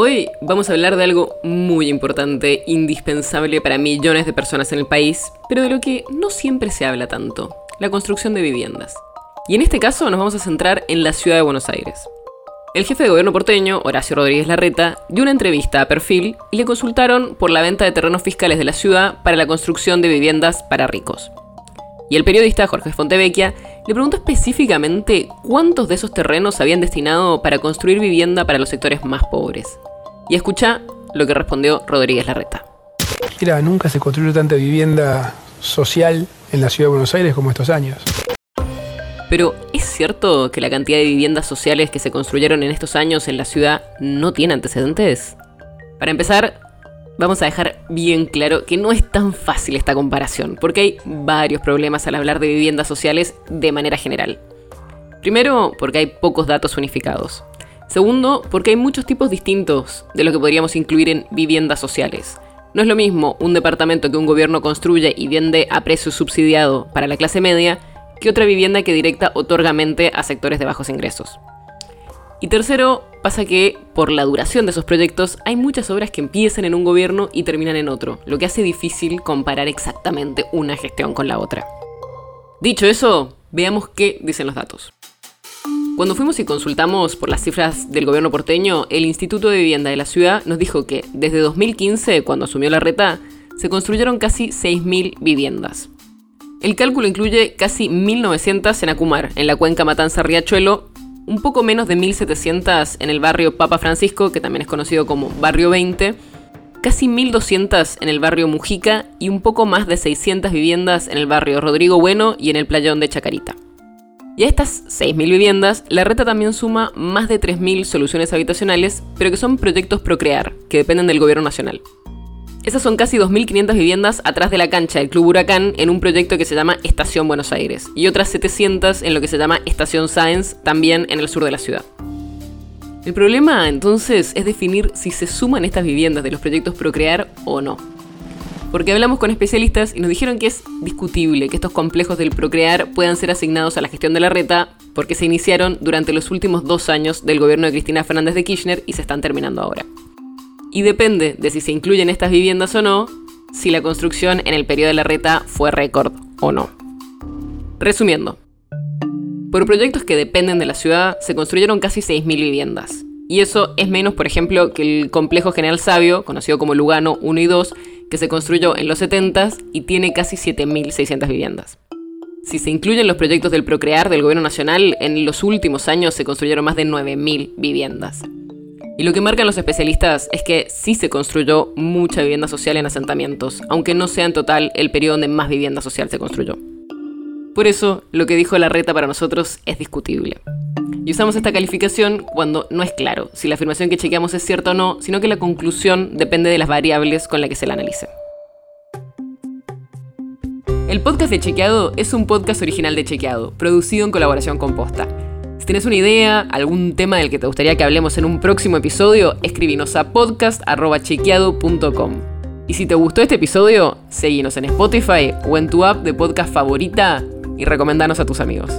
Hoy vamos a hablar de algo muy importante, indispensable para millones de personas en el país, pero de lo que no siempre se habla tanto, la construcción de viviendas. Y en este caso nos vamos a centrar en la ciudad de Buenos Aires. El jefe de gobierno porteño, Horacio Rodríguez Larreta, dio una entrevista a Perfil y le consultaron por la venta de terrenos fiscales de la ciudad para la construcción de viviendas para ricos. Y el periodista Jorge Fontevecchia le preguntó específicamente cuántos de esos terrenos habían destinado para construir vivienda para los sectores más pobres. Y escucha lo que respondió Rodríguez Larreta. Mira, nunca se construyó tanta vivienda social en la ciudad de Buenos Aires como estos años. Pero ¿es cierto que la cantidad de viviendas sociales que se construyeron en estos años en la ciudad no tiene antecedentes? Para empezar, vamos a dejar bien claro que no es tan fácil esta comparación, porque hay varios problemas al hablar de viviendas sociales de manera general. Primero, porque hay pocos datos unificados. Segundo, porque hay muchos tipos distintos de lo que podríamos incluir en viviendas sociales. No es lo mismo un departamento que un gobierno construye y vende a precio subsidiado para la clase media que otra vivienda que directa otorgamente a sectores de bajos ingresos. Y tercero, pasa que por la duración de esos proyectos hay muchas obras que empiezan en un gobierno y terminan en otro, lo que hace difícil comparar exactamente una gestión con la otra. Dicho eso, veamos qué dicen los datos. Cuando fuimos y consultamos por las cifras del gobierno porteño, el Instituto de Vivienda de la ciudad nos dijo que desde 2015, cuando asumió la reta, se construyeron casi 6.000 viviendas. El cálculo incluye casi 1.900 en Acumar, en la cuenca Matanza-Riachuelo, un poco menos de 1.700 en el barrio Papa Francisco, que también es conocido como Barrio 20, casi 1.200 en el barrio Mujica y un poco más de 600 viviendas en el barrio Rodrigo Bueno y en el playón de Chacarita. Y a estas 6.000 viviendas, la reta también suma más de 3.000 soluciones habitacionales, pero que son proyectos Procrear, que dependen del gobierno nacional. Esas son casi 2.500 viviendas atrás de la cancha del Club Huracán en un proyecto que se llama Estación Buenos Aires, y otras 700 en lo que se llama Estación Science, también en el sur de la ciudad. El problema entonces es definir si se suman estas viviendas de los proyectos Procrear o no porque hablamos con especialistas y nos dijeron que es discutible que estos complejos del procrear puedan ser asignados a la gestión de la reta, porque se iniciaron durante los últimos dos años del gobierno de Cristina Fernández de Kirchner y se están terminando ahora. Y depende de si se incluyen estas viviendas o no, si la construcción en el periodo de la reta fue récord o no. Resumiendo, por proyectos que dependen de la ciudad se construyeron casi 6.000 viviendas. Y eso es menos, por ejemplo, que el complejo General Sabio, conocido como Lugano 1 y 2, que se construyó en los 70 y tiene casi 7.600 viviendas. Si se incluyen los proyectos del Procrear del Gobierno Nacional, en los últimos años se construyeron más de 9.000 viviendas. Y lo que marcan los especialistas es que sí se construyó mucha vivienda social en asentamientos, aunque no sea en total el periodo donde más vivienda social se construyó. Por eso, lo que dijo la reta para nosotros es discutible. Y usamos esta calificación cuando no es claro si la afirmación que chequeamos es cierta o no, sino que la conclusión depende de las variables con las que se la analice. El podcast de Chequeado es un podcast original de Chequeado, producido en colaboración con Posta. Si tienes una idea, algún tema del que te gustaría que hablemos en un próximo episodio, escribinos a podcast.chequeado.com. Y si te gustó este episodio, seguinos en Spotify o en tu app de podcast favorita y recomendanos a tus amigos.